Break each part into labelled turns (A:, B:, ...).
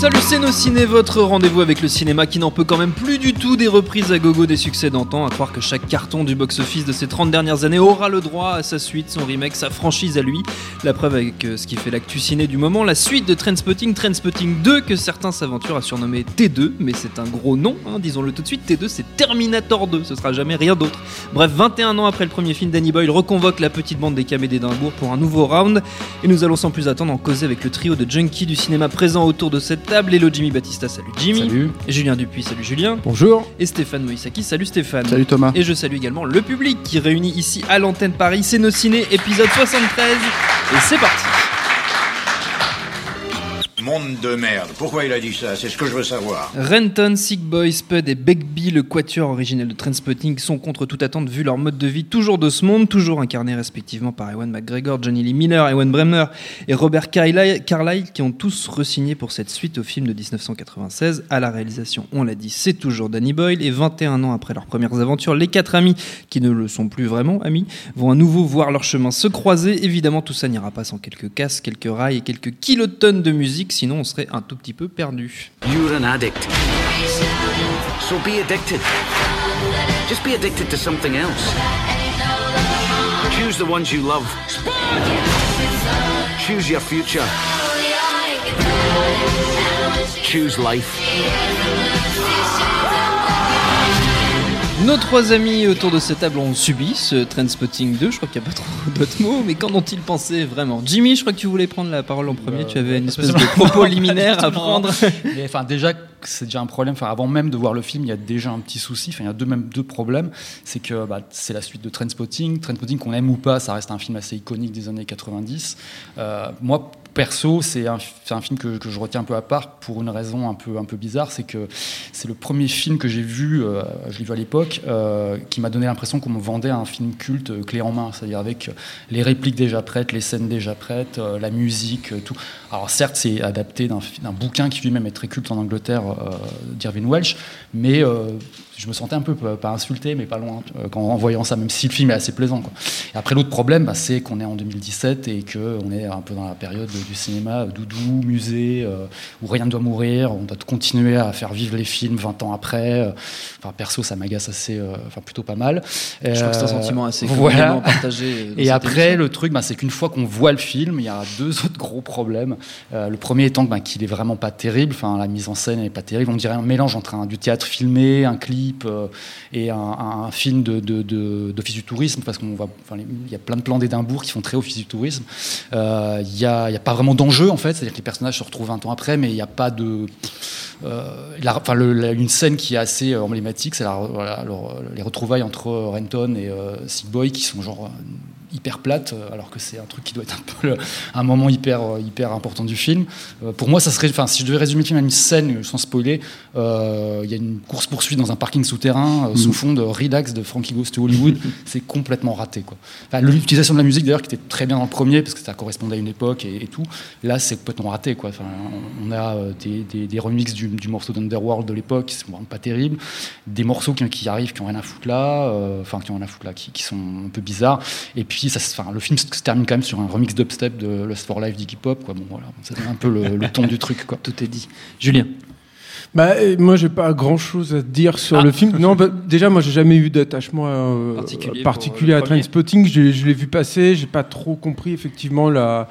A: Salut c'est nos ciné, votre rendez-vous avec le cinéma qui n'en peut quand même plus du tout des reprises à gogo des succès d'antan, à croire que chaque carton du box-office de ces 30 dernières années aura le droit à sa suite, son remake, sa franchise à lui. La preuve avec euh, ce qui fait l'actu ciné du moment, la suite de Trainspotting, Trainspotting 2, que certains s'aventurent à surnommer T2, mais c'est un gros nom, hein, disons-le tout de suite, T2 c'est Terminator 2, ce sera jamais rien d'autre. Bref, 21 ans après le premier film, Danny Boyle reconvoque la petite bande des Camés d'Édimbourg pour un nouveau round, et nous allons sans plus attendre en causer avec le trio de junkies du cinéma présent autour de cette table. Hello Jimmy Batista, salut Jimmy.
B: Salut.
A: Et Julien Dupuis, salut Julien.
B: Bonjour.
A: Et Stéphane Moïsaki, salut Stéphane.
B: Salut Thomas.
A: Et je salue également le public qui réunit ici à l'antenne Paris. C'est nos ciné, épisode 73. Et c'est parti.
C: Monde de merde. Pourquoi il a dit ça? C'est ce que je veux savoir.
A: Renton, Sick Boy, Spud et Begbie, le quatuor originel de Trainspotting, sont contre toute attente vu leur mode de vie toujours de ce monde, toujours incarnés respectivement par Ewan McGregor, Johnny Lee Miller, Ewan Bremner et Robert Carlyle, qui ont tous re-signé pour cette suite au film de 1996. À la réalisation, on l'a dit, c'est toujours Danny Boyle. Et 21 ans après leurs premières aventures, les quatre amis, qui ne le sont plus vraiment amis, vont à nouveau voir leur chemin se croiser. Évidemment, tout ça n'ira pas sans quelques casses, quelques rails et quelques kilotonnes de musique, sinon on serait un tout petit peu perdu.
D: You're an addict. So be addicted. Just be addicted to something else. Choose the ones you love. Choose your future. Choose life.
A: Nos trois amis autour de cette table ont subi ce Trainspotting 2. Je crois qu'il n'y a pas trop d'autres mots, mais qu'en ont-ils pensé vraiment? Jimmy, je crois que tu voulais prendre la parole en premier. tu avais une espèce de propos liminaire à prendre.
B: Mais, enfin, déjà, c'est déjà un problème. Enfin, avant même de voir le film, il y a déjà un petit souci. Enfin, il y a deux, même deux problèmes. C'est que bah, c'est la suite de Trainspotting. Trainspotting, qu'on aime ou pas, ça reste un film assez iconique des années 90. Euh, moi, perso, c'est un, un film que, je retiens un peu à part pour une raison un peu, un peu bizarre. C'est que c'est le premier film que j'ai vu, euh, je l'ai vu à l'époque, euh, qui m'a donné l'impression qu'on me vendait un film culte clé en main. C'est-à-dire avec les répliques déjà prêtes, les scènes déjà prêtes, la musique, tout. Alors certes, c'est adapté d'un bouquin qui lui-même est très culte en Angleterre, euh, d'Irving Welsh, mais euh, je me sentais un peu, pas insulté, mais pas loin, quand, en voyant ça, même si le film est assez plaisant. Quoi. Et après, l'autre problème, bah, c'est qu'on est en 2017 et qu'on est un peu dans la période du cinéma doudou, musée, euh, où rien ne doit mourir, on doit continuer à faire vivre les films 20 ans après. Enfin, perso, ça m'agace assez, enfin, plutôt pas mal.
A: Je crois que c'est un sentiment assez
B: voilà.
A: partagé.
B: Et après,
A: émission.
B: le truc, bah, c'est qu'une fois qu'on voit le film, il y a deux autres gros problèmes. Le premier étant bah, qu'il est vraiment pas terrible. Enfin, la mise en scène n'est pas terrible. On dirait un mélange entre un, du théâtre filmé, un clip euh, et un, film d'office du tourisme, parce qu'on il y a plein de plans d'Édimbourg qui font très office du tourisme. Euh, Il n'y a, a pas vraiment d'enjeu en fait, c'est-à-dire que les personnages se retrouvent 20 ans après, mais il n'y a pas de euh, enfin, une scène qui est assez euh, emblématique, c'est les retrouvailles entre euh, Renton et euh, Sick Boy qui sont genre euh, hyper plates, euh, alors que c'est un truc qui doit être un peu le- un moment hyper, euh, hyper important du film. Euh, pour moi, ça serait, enfin, si je devais résumer le film à une scène sans spoiler, euh, il y a une course poursuite dans un parking souterrain euh, sous fond de Redux de Frankie Goes to Hollywood. c'est complètement raté, quoi. Enfin, L'utilisation de la musique d'ailleurs qui était très bien dans le premier parce que ça correspondait à une époque et, et tout. Là, c'est complètement raté, quoi. Enfin, on a des, des, des remixes du, du morceau d'Underworld de l'époque qui sont vraiment pas terribles, des morceaux qui, qui arrivent qui ont rien à foutre là, enfin qui ont rien à foutre là, qui, qui sont un peu bizarres. Et puis, ça, se- enfin, le film se termine quand même sur un remix dubstep de Lust for Life d'Iggy Pop, quoi. Bon, voilà, ça donne un peu le, le ton du truc, quoi.
A: Tout est dit. Julien.
E: Bah, euh, moi, j'ai pas grand chose à dire sur
A: Ah.
E: le film. Non, bah, déjà, moi, j'ai jamais eu d'attachement euh,
A: Particulier le
E: à. Trainspotting. Je, je l'ai vu passer. J'ai pas trop compris effectivement la,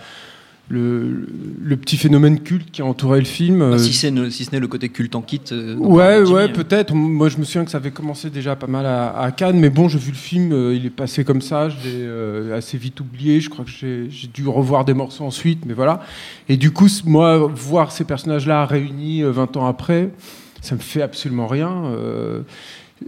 E: le, le petit phénomène culte qui a entouré le film. Euh,
A: si, si ce n'est le côté culte en kit. euh,
E: Ouais, ouais,
A: euh.
E: peut-être. Moi, je me souviens que ça avait commencé déjà pas mal à, à Cannes, mais bon, j'ai vu le film, euh, il est passé comme ça, je l'ai euh, assez vite oublié. Je crois que j'ai dû revoir des morceaux ensuite, mais voilà. Et du coup, moi, voir ces personnages-là réunis euh, 20 ans après, ça me fait absolument rien.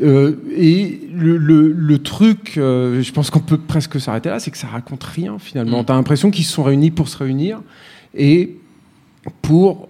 E: Euh, et le, le- le truc, euh, je pense qu'on peut presque s'arrêter là, c'est que ça raconte rien finalement.
A: Mm.
E: T'as l'impression qu'ils se sont réunis pour se réunir et pour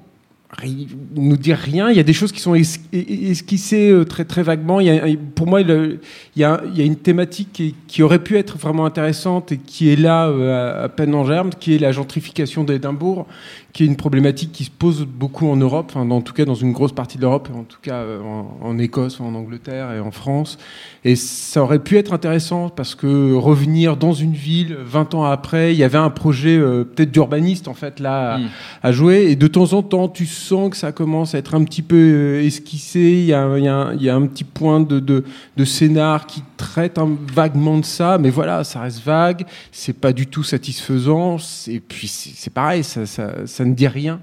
E: nous dire rien. Il y a des choses qui sont es- es- esquissées euh, très très vaguement. Il y a, pour moi, il y a, il y a une thématique qui, qui aurait pu être vraiment intéressante et qui est là euh, à, à peine en germe, qui est la gentrification d'Édimbourg, qui est une problématique qui se pose beaucoup en Europe, enfin, en tout cas dans une grosse partie de l'Europe, en tout cas euh, en, en, Écosse, en Angleterre et en France. Et ça aurait pu être intéressant parce que revenir dans une ville 20 ans après, il y avait un projet euh, peut-être d'urbaniste en fait là
A: Mm.
E: à, jouer. Et de temps en temps, tu sens que ça commence à être un petit peu euh, esquissé. Il y a, il y a un- il y a un petit point de, de, de scénar qui traite un- vaguement de ça, mais voilà, ça reste vague. C'est pas du tout satisfaisant. Et puis c'est c'est pareil, ça, ça, ça ne dit rien.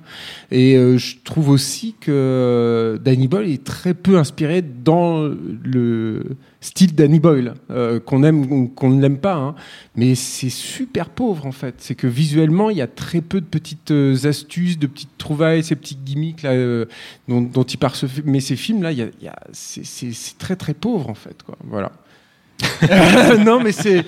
E: Et euh, je trouve aussi que euh, Danny Boyle est très peu inspiré dans le style Danny Boyle, euh, qu'on aime ou qu'on ne l'aime pas, hein. mais c'est super pauvre en fait. C'est que visuellement, il y a très peu de petites astuces, de petites trouvailles, ces petits gimmicks dont, il parse. Mais ces films là, il y a, il y a- c'est- très très pauvre en fait. Voilà. non, mais c'est.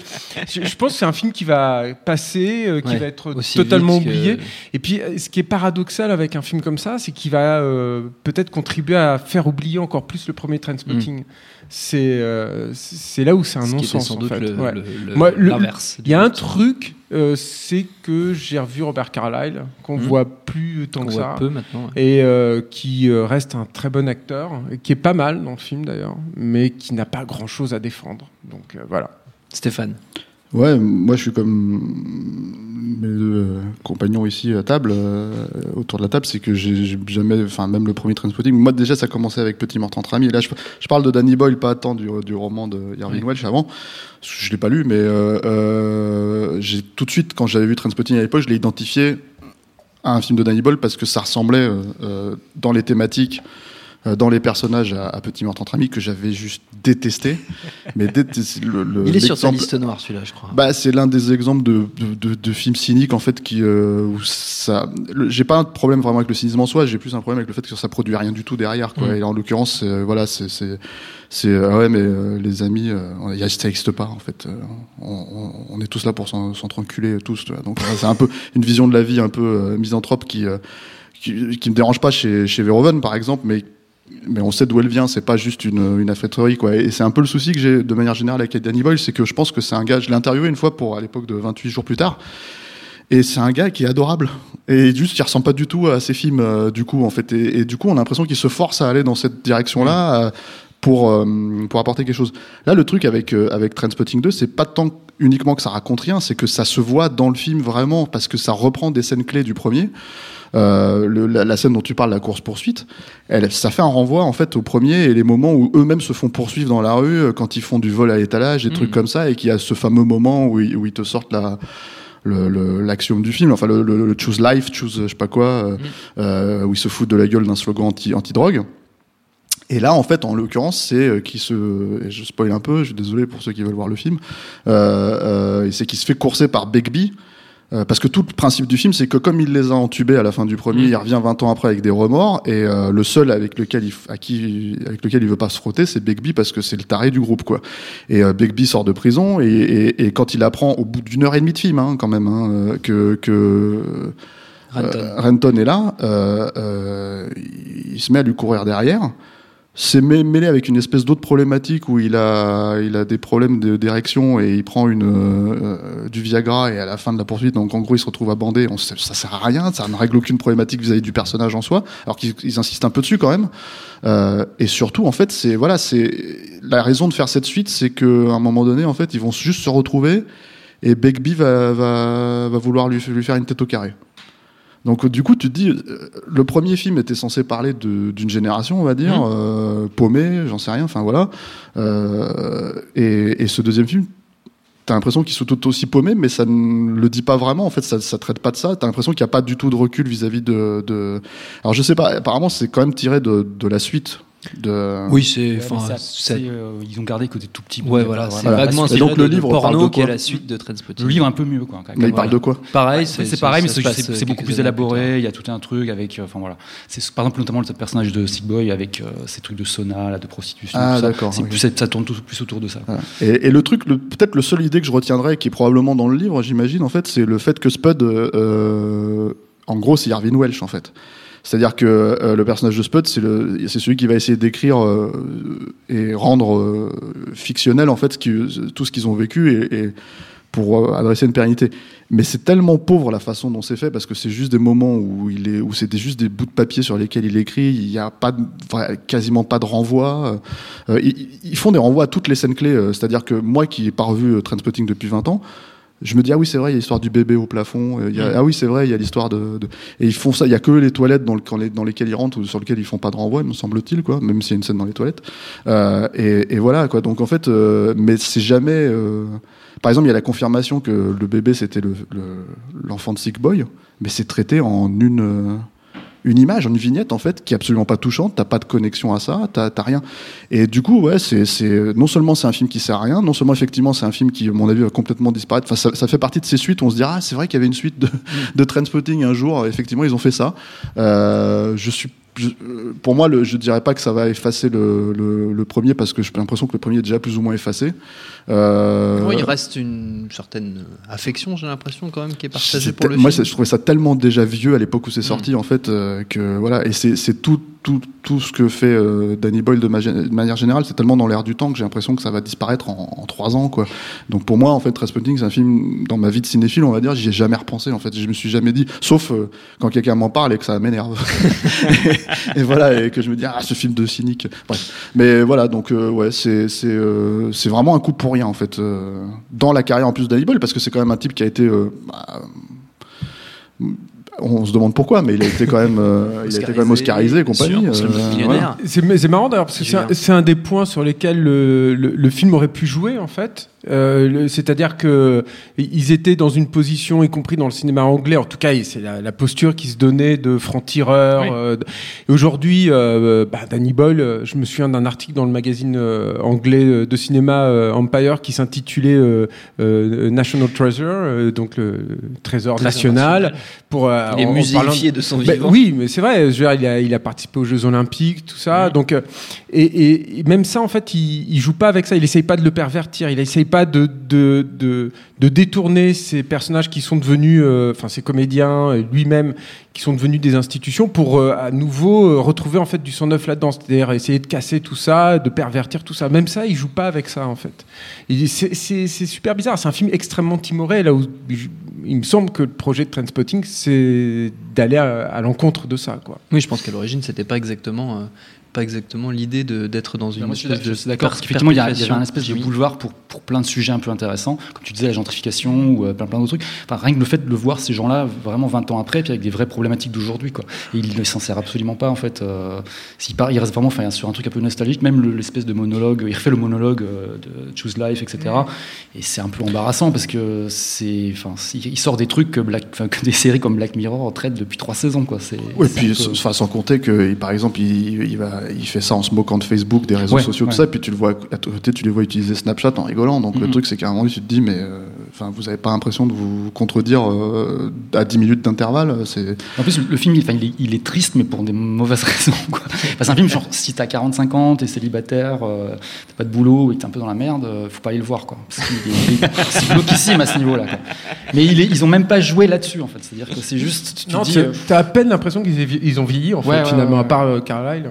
E: Je, je pense que c'est un film qui va passer, euh, qui
A: Ouais,
E: va être totalement
A: que-
E: oublié. Et puis, euh, ce qui est paradoxal avec un film comme ça, c'est qu'il va euh, peut-être contribuer à faire oublier encore plus le premier Trainspotting. C'est euh, c'est là où c'est un
A: Mm. Ce
E: non-sens en fait.
A: le-
E: Ouais.
A: le- le-
E: Moi, le-
A: l'inverse.
E: Il y a un truc, euh, c'est que j'ai revu Robert Carlyle, qu'on
A: Mm.
E: voit plus tant que
A: voit
E: ça.
A: peu maintenant. ouais.
E: Et euh, qui euh, reste un très bon acteur, et qui est pas mal dans le film d'ailleurs, mais qui n'a pas grand chose à défendre. Donc euh, voilà.
A: Stéphane.
F: Ouais, moi je suis comme mes deux euh, compagnons ici à table, euh, autour de la table, c'est que j'ai jamais, enfin même le premier Trainspotting, moi déjà ça commençait avec Petit Mort entre amis. Et là je, je parle de Danny Boyle, pas tant du, du roman de Irving. Welsh avant, je l'ai pas lu, mais euh, euh, j'ai tout de suite quand j'avais vu Trainspotting à l'époque, je l'ai identifié à un film de Danny Boyle parce que ça ressemblait dans les thématiques. Euh, Dans les personnages à, à Petit Mort entre amis que j'avais juste détesté, mais détesté, le, le-
A: Il est sur ta
F: l'exemple-
A: liste noire, celui-là, je crois.
F: bah, c'est l'un des exemples de, de, de- de films cyniques en fait qui euh, où ça. J'ai pas un problème vraiment avec le cynisme en soi, j'ai plus un problème avec le fait que ça produit rien du tout derrière. Quoi.
A: Mm.
F: Et en l'occurrence, c'est, voilà, c'est c'est c'est euh, ouais, mais euh, les amis, euh, y a- ça n'existe pas en fait. Euh, on, on- on est tous là pour s'en- s'entreculer tous. tu vois. Donc euh, c'est un peu une vision de la vie un peu euh, misanthrope qui, euh, qui qui me dérange pas chez chez Verhoeven par exemple, mais mais on sait d'où elle vient, c'est pas juste une, une quoi. Et c'est un peu le souci que j'ai de manière générale avec Danny Boyle, c'est que je pense que c'est un gars, je l'ai interviewé une fois pour, à l'époque de 28 jours plus tard, et c'est un gars qui est adorable. Et juste, il ressemble pas du tout à ses films, euh, du coup, en fait. Et, et du coup, on a l'impression qu'il se force à aller dans cette direction-là euh, pour, euh, pour apporter quelque chose. Là, le truc avec, avec Trainspotting 2, c'est pas tant uniquement que ça raconte rien, c'est que ça se voit dans le film vraiment, parce que ça reprend des scènes clés du premier. Euh, le- la, la scène dont tu parles, la course poursuite, elle, ça fait un renvoi en fait au premier et les moments où eux-mêmes se font poursuivre dans la rue euh, quand ils font du vol à l'étalage, des trucs comme ça, et qu'il y a ce fameux moment où ils, où ils te sortent la le- le- l'axiome du film, enfin le, choose life, choose je sais pas quoi, euh, euh, où ils se foutent de la gueule d'un slogan anti anti drogue. Et là, en fait, en l'occurrence, c'est qui se, et je spoil un peu, je suis désolé pour ceux qui veulent voir le film, euh, euh, c'est qui se fait courser par Begbie, euh, parce que tout le principe du film, c'est que comme il les a entubés à la fin du premier,
A: Mm.
F: il revient 20 ans après avec des remords, et euh, le seul avec lequel il, à qui, avec lequel il veut pas se frotter, c'est Begbie parce que c'est le taré du groupe, quoi. Et euh, Begbie sort de prison, et, et, et quand il apprend au bout d'une heure et demie de film, hein, quand même, hein, euh, que, que
A: Renton.
F: euh, Renton est là, euh, euh, il se met à lui courir derrière. C'est mê- mêlé avec une espèce d'autre problématique où il a, il a des problèmes d'érection et il prend une, euh, du Viagra et à la fin de la poursuite, donc en gros il se retrouve abandé. On ça sert à rien, ça ne règle aucune problématique vis-à-vis du personnage en soi, alors qu'ils ils insistent un peu dessus quand même. Euh, et surtout, en fait, c'est voilà, c'est la raison de faire cette suite, c'est qu'à un moment donné, en fait, ils vont juste se retrouver et Begbie va, va, va vouloir lui, lui faire une tête au carré. Donc du coup, tu te dis, euh, le premier film était censé parler d'une génération, on va dire,
A: Mhm.
F: euh, paumée, j'en sais rien, enfin voilà. Euh, et, et ce deuxième film, t'as l'impression qu'il se tout aussi paumé, mais ça ne le dit pas vraiment. En fait, ça, ça traite pas de ça. T'as l'impression qu'il n'y a pas du tout de recul vis-à-vis de, de. Alors je sais pas. Apparemment, c'est quand même tiré de, de la suite. De...
A: Oui, c'est.
B: Ouais, euh, ils ont gardé côté tout petit.
A: Ouais, voilà, c'est
F: Voilà.
A: vaguement inspiré
F: donc, le
A: de- de
F: livre parle
A: porno
F: de
A: qui est
F: quoi?
A: La suite de Trainspotting.
B: Le livre un peu mieux quoi. quand
F: Mais il
B: même.
F: parle de quoi?
A: Pareil,
B: c'est pareil, mais c'est beaucoup plus élaboré. Il y a tout un truc avec, euh, enfin voilà, c'est par exemple notamment le personnage de Sick Boy avec euh, ces trucs de sauna, là, de prostitution.
F: Ah, d'accord, oui.
B: Ça tourne tout plus autour de ça. quoi.
F: Voilà. Et, et le truc, peut-être le seule idée que je retiendrai, qui est probablement dans le livre, j'imagine, en fait, c'est le fait que Spud, euh, en gros, c'est Irvin Welsh, en fait. C'est-à-dire que euh, le personnage de Spud, c'est celui qui va essayer d'écrire euh, et rendre euh, fictionnel, en fait, tout ce qu'ils ont vécu et, pour adresser une pérennité. Mais c'est tellement pauvre la façon dont c'est fait parce que c'est juste des moments où il est, où c'était juste des bouts de papier sur lesquels il écrit. Il n'y a pas, quasiment pas de renvoi. Ils, font des renvois à toutes les scènes clés. C'est-à-dire que moi qui n'ai pas revu Trainspotting depuis 20 ans, je me dis ah oui c'est vrai il y a l'histoire du bébé au plafond. euh, il y a- ah oui c'est vrai il y a l'histoire de, de- et ils font ça. Il y a que les toilettes dans, le, dans lesquelles ils rentrent ou sur lesquelles ils font pas de renvoi me semble-t-il quoi. Même s'il y a une scène dans les toilettes. Euh, et, et voilà quoi. Donc en fait euh, mais c'est jamais euh, par exemple, il y a la confirmation que le bébé c'était le- le- l'enfant de Sick Boy, mais c'est traité en une, euh, une image, une vignette en fait, qui est absolument pas touchante. T'as pas de connexion à ça, t'as t'as rien. Et du coup, ouais, c'est c'est- non seulement c'est un film qui sert à rien, non seulement effectivement c'est un film qui, à mon avis, va complètement disparaître. Enfin, ça, ça fait partie de ces suites. où On se dira, ah, c'est vrai qu'il y avait une suite de, de Trainspotting un jour. Effectivement, ils ont fait ça. Euh, je suis je- pour moi, le, je dirais pas que ça va effacer le, le, le premier parce que j'ai l'impression que le premier est déjà plus ou moins effacé. Euh,
A: il reste une certaine affection, j'ai l'impression quand même, qui est partagée pour le
F: moi,
A: film.
F: je trouvais ça tellement déjà vieux à l'époque où c'est sorti, en fait, euh, que voilà. Et c'est tout, tout, tout ce que fait euh, Danny Boyle de, ma- de manière générale, c'est tellement dans l'air du temps que j'ai l'impression que ça va disparaître en, en trois ans, quoi. Donc pour moi, en fait, Trainspotting, c'est un film dans ma vie de cinéphile, on va dire, j'y ai jamais repensé. En fait, je me suis jamais dit, sauf euh, quand quelqu'un m'en parle et que ça m'énerve. et, voilà, et que je me dis, ah, ce film de cynique. Bref. Mais voilà, donc euh, ouais, c'est c'est euh, vraiment un coup pour rien en fait dans la carrière en plus d'Annie Boyle parce que c'est quand même un type qui a été bah, on se demande pourquoi, mais il a été quand même, euh, il a été quand même oscarisé et compagnie. Euh.
E: C'est c'est marrant d'ailleurs parce que c'est un, un des points sur lesquels le, le- le film aurait pu jouer en fait. Euh, C'est-à-dire que ils étaient dans une position, y compris dans le cinéma anglais. En tout cas, c'est la, la posture qui se donnait de franc-tireur.
A: Oui.
E: euh, aujourd'hui, euh, bah, Danny Boyle, euh, je me souviens d'un article dans le magazine euh, anglais de cinéma Empire qui s'intitulait National Treasure, donc le trésor, national, pour
A: Il est
E: en- en
A: muséifié de son vivant.
E: oui, mais c'est vrai. Je veux dire, il, a, il a participé aux Jeux Olympiques, tout ça. Donc, et, et- et même ça, en fait, il, il joue pas avec ça. Il essaye pas de le pervertir. Il essaye pas de, de, de, de détourner ces personnages qui sont devenus, euh, enfin, ces comédiens euh, lui-même, qui sont devenus des institutions pour euh, à nouveau retrouver en fait du sang neuf là-dedans. C'est-à-dire essayer de casser tout ça, de pervertir tout ça. Même ça, il joue pas avec ça, en fait. C'est super bizarre. C'est un film extrêmement timoré. Là où il me semble que le projet de Trainspotting, c'est d'aller à, à l'encontre de ça, quoi.
A: Oui, je pense qu'à l'origine, c'était pas exactement, pas exactement l'idée de- d'être dans une
B: Moi, je suis
A: espèce
B: d'accord-
A: de
B: d'accord. parce qu'effectivement, il y, a- il y avait un espèce de boulevard pour, pour plein de sujets un peu intéressants. Comme tu disais, la gentrification ou euh, plein, plein d'autres trucs. Enfin, rien que le fait de le voir, ces gens-là, vraiment 20 ans après, puis avec des vraies problématiques d'aujourd'hui. quoi. Et il ne s'en sert absolument pas, en fait. Euh, s'il part, il reste vraiment enfin, sur un truc un peu nostalgique. Même le- l'espèce de monologue, il refait le monologue euh, de Choose Life, etc. Et c'est un peu embarrassant parce que c'est, enfin, il sort des trucs que, Black, que des séries comme Black Mirror traitent depuis trois saisons. Quoi. C'est,
F: Ouais, puis
B: peu-
F: sans compter que, par exemple, il, il, va, il fait ça en se moquant de Facebook, des réseaux
B: Ouais,
F: sociaux, tout
B: ouais.
F: ça, puis tu le vois à côté, tu les vois utiliser Snapchat en rigolant. Donc le
B: Mhm.
F: truc, c'est qu'à un moment, tu te dis, mais euh, enfin, vous avez pas l'impression de vous contredire euh, à 10 minutes d'intervalle C'est
B: En plus, le film, il, enfin, il, est, il est triste, mais pour des mauvaises raisons. quoi. Enfin, c'est un film, genre, si t'as 45 ans, t'es célibataire, euh, t'as pas de boulot et t'es un peu dans la merde, euh, faut pas aller le voir. Quoi. Parce qu'il est- il est- c'est glauquissime à ce niveau-là. quoi. Mais il est- ils ont même pas joué là-dessus, en fait. C'est-à-dire que c'est juste. Tu te
E: Non,
B: dis,
E: tu
B: euh,
E: as à peine l'impression qu'ils aient vi- ils ont vieilli, en fait,
B: Ouais,
E: finalement,
B: ouais,
E: à part euh, Carlyle.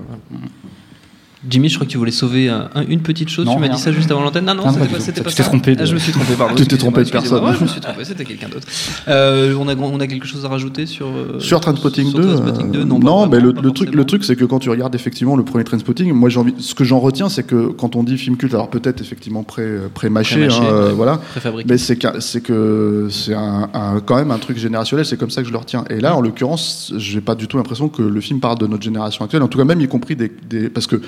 A: Jimmy, je crois que tu voulais sauver un- un- une petite chose.
B: Non,
A: tu m'as dit ça juste avant l'antenne. Non, non, c'était
B: pas
A: ça.
B: trompé de-
A: Ah, je me suis trompé, pardon.
F: Tu t'es trompé de personne.
A: Ouais, je me suis trompé, c'était quelqu'un d'autre. Euh, on, a, on a quelque chose à rajouter sur. euh,
F: Sur Trainspotting
A: sur
F: 2,
A: Trainspotting 2
F: euh,
A: Non,
F: non,
A: vraiment,
F: mais le, truc, le truc, c'est que quand tu regardes effectivement le premier Trainspotting, moi, envie, ce que j'en retiens, c'est que quand on dit film culte, alors peut-être effectivement pré, pré-mâché, hein, euh,
A: ouais.
F: voilà,
A: Préfabriqué.
F: mais c'est que c'est un, un- quand même un truc générationnel, c'est comme ça que je le retiens. Et là, en l'occurrence, j'ai pas du tout l'impression que le film parle de notre génération actuelle, en tout cas même y compris des, des- parce que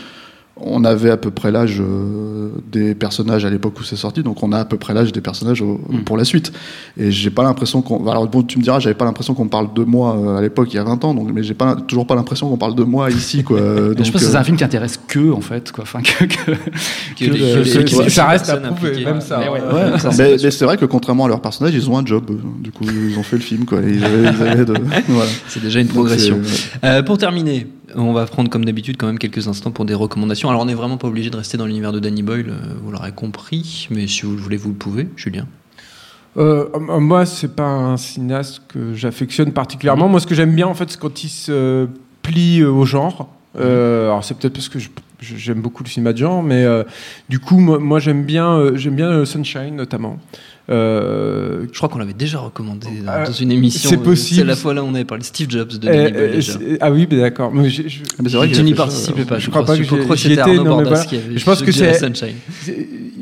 F: on avait à peu près l'âge euh, des personnages à l'époque où c'est sorti, donc on a à peu près l'âge des personnages au-
B: Mm.
F: pour la suite. Et j'ai pas l'impression qu'on. Alors bon, tu me diras, j'avais pas l'impression qu'on parle de moi euh, à l'époque, il y a 20 ans, donc, mais j'ai pas, toujours pas l'impression qu'on parle de moi ici, quoi. Donc,
B: je pense que
F: euh,
B: c'est un film qui intéresse que, en fait. Quoi. Enfin, que, que-
A: Que
B: que
A: les-
B: le-
A: que les-
B: que-
A: que les-
E: ça reste à prouver, même ça.
B: Mais ouais,
E: ouais.
F: Ouais,
B: ça,
F: mais, mais c'est vrai que contrairement à leurs personnages, ils ont un job. Du coup, ils ont fait le film, quoi. Ils avaient, ils avaient de- voilà.
A: C'est déjà une
F: Donc,
A: progression. Euh, pour terminer, on va prendre comme d'habitude quand même quelques instants pour des recommandations. Alors on n'est vraiment pas obligé de rester dans l'univers de Danny Boyle, euh, vous l'aurez compris, mais si vous le voulez, vous le pouvez. Julien.
E: Euh, moi, c'est pas un cinéaste que j'affectionne particulièrement. Moi, ce que j'aime bien, en fait, c'est quand il se plie euh, au genre. Euh, alors, c'est peut-être parce que je- j'aime beaucoup le cinéma de genre, mais euh, du coup, moi, moi, j'aime bien, euh, j'aime bien euh, Sunshine notamment. Euh,
A: Je crois qu'on l'avait déjà recommandé dans, dans une émission.
E: c'est possible.
A: C'est la fois là où on avait parlé de Steve Jobs de Danny Boyle déjà.
E: c'est- ah oui, mais d'accord. Mais j'ai- je-
F: Ah, mais c'est vrai
A: Tu
F: qu'il a
A: n'y participais pas, je,
E: je crois pas que
A: Je que
E: j'y étais,
A: Arnaud
E: non, mais voilà.
A: qui avait
E: Je pense que c'est-
A: Sunshine.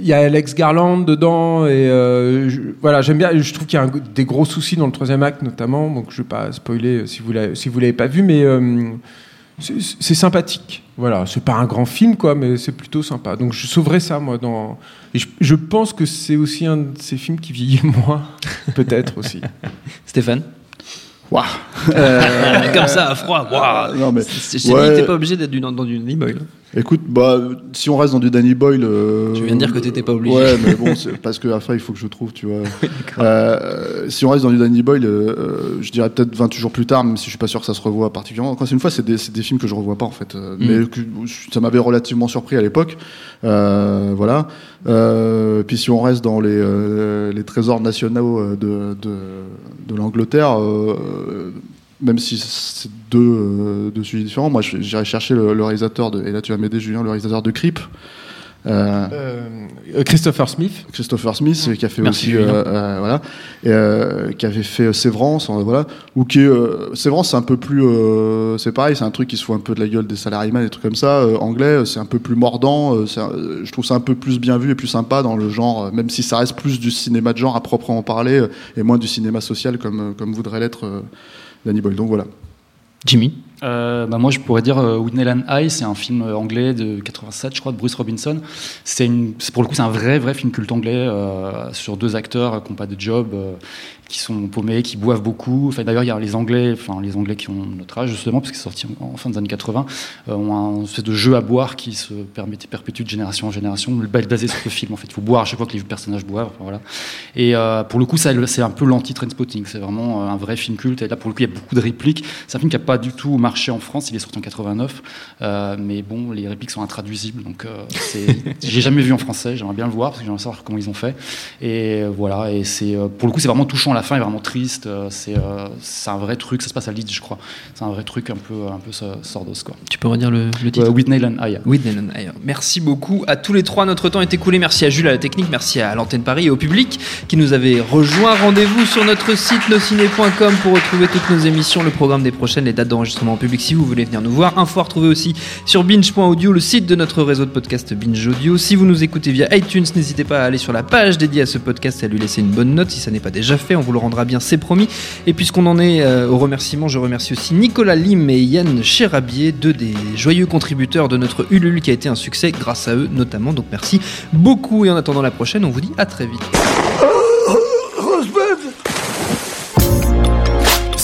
E: Il y a Alex Garland dedans et je- voilà j'aime bien. Je trouve qu'il y a un- des gros soucis dans le troisième acte notamment, donc je vais pas spoiler si vous l'avez, si vous l'avez pas vu, mais c'est sympathique. Voilà, c'est pas un grand film quoi, mais c'est plutôt sympa. Donc je sauverai ça moi dans. Et je, je pense que c'est aussi un de ces films qui vieillit moins, peut-être aussi.
A: Stéphane
F: Waouh.
A: Comme ça, à froid. waouh.
F: Non, mais- ouais.
A: pas obligé d'être dans Danny Boyle.
F: Écoute, bah, si on reste dans du Danny Boyle. euh,
A: Tu viens de dire que t'étais pas obligé.
F: Ouais, mais bon, c'est parce que après, il faut que je trouve, tu vois. Euh, si on reste dans du Danny Boyle, euh, euh, je dirais peut-être 28 jours plus tard, même si je suis pas sûr que ça se revoit particulièrement. Encore une fois, c'est des, films que je revois pas, en fait.
A: Mm.
F: Mais que, ça m'avait relativement surpris à l'époque. Euh, voilà. Euh, puis si on reste dans les, les trésors nationaux de, de, de l'Angleterre, euh, même si c'est deux, euh, deux sujets différents, moi j'irais chercher le, le réalisateur de, et là tu vas m'aider Julien, le réalisateur de Creep. Euh,
E: Euh, Christopher Smith.
F: Christopher Smith qui a fait
A: Merci,
F: aussi voilà et, qui avait fait Sévrance voilà ou qui Sévrance c'est un peu plus c'est pareil c'est un truc qui se fout un peu de la gueule des salariés des trucs comme ça anglais c'est un peu plus mordant un- je trouve ça un peu plus bien vu et plus sympa dans le genre même si ça reste plus du cinéma de genre à proprement parler et moins du cinéma social comme comme voudrait l'être Danny Boyle. Donc voilà.
A: Jimmy?
B: Euh, bah moi, je pourrais dire euh, Whitney Land High, c'est un film euh, anglais de 87, je crois, de Bruce Robinson. C'est une, pour le coup, c'est un vrai, vrai film culte anglais euh, sur deux acteurs qui n'ont pas de job, euh, qui sont paumés, qui boivent beaucoup. Enfin, d'ailleurs, il y a les Anglais, enfin les Anglais qui ont notre âge justement, parce que c'est sorti en, fin des années 80, euh, ont un espèce de jeu à boire qui se permet, perpétue de génération en génération, basé sur ce film. En fait, il faut boire à chaque fois que les personnages boivent. voilà. Et pour le coup, c'est un peu l'anti-trainspotting. C'est vraiment un vrai film culte. Et là, pour le coup, il y a beaucoup de répliques. C'est un film qui n'a pas du tout marché en France. Il est sorti en 89. Euh, mais bon, les répliques sont intraduisibles. Donc, euh, j'ai jamais vu en français. J'aimerais bien le voir parce que j'aimerais savoir comment ils ont fait. Et voilà. Et c'est euh, pour le coup, c'est vraiment touchant. La fin est vraiment triste. Euh, C'est c'est un vrai truc. Ça se passe à Leeds, je crois. C'est un vrai truc un peu, un peu so- sordos, quoi.
A: Tu peux redire le, le titre?
B: Euh, Whitney Land High.
A: Whitney Land High. Merci beaucoup à tous les trois. Notre temps est écoulé. Merci à Jules à la technique, merci à l'antenne Paris et au public qui nous avait rejoint. Rendez-vous sur notre site nosciné.com pour retrouver toutes nos émissions, le programme des prochaines, les dates d'enregistrement en public si vous voulez venir nous voir. Info à retrouver aussi sur binge.audio, le site de notre réseau de podcast Binge Audio. Si vous nous écoutez via iTunes, n'hésitez pas à aller sur la page dédiée à ce podcast et à lui laisser une bonne note si ça n'est pas déjà fait. On vous le rendra bien, c'est promis. Et puisqu'on en est euh, au remerciement, je remercie aussi Nicolas Lim et Yann Cherabier, deux des joyeux contributeurs de notre Ulule qui a été un succès grâce à eux notamment. Donc merci beaucoup et en attendant la prochaine, on vous dit à très vite.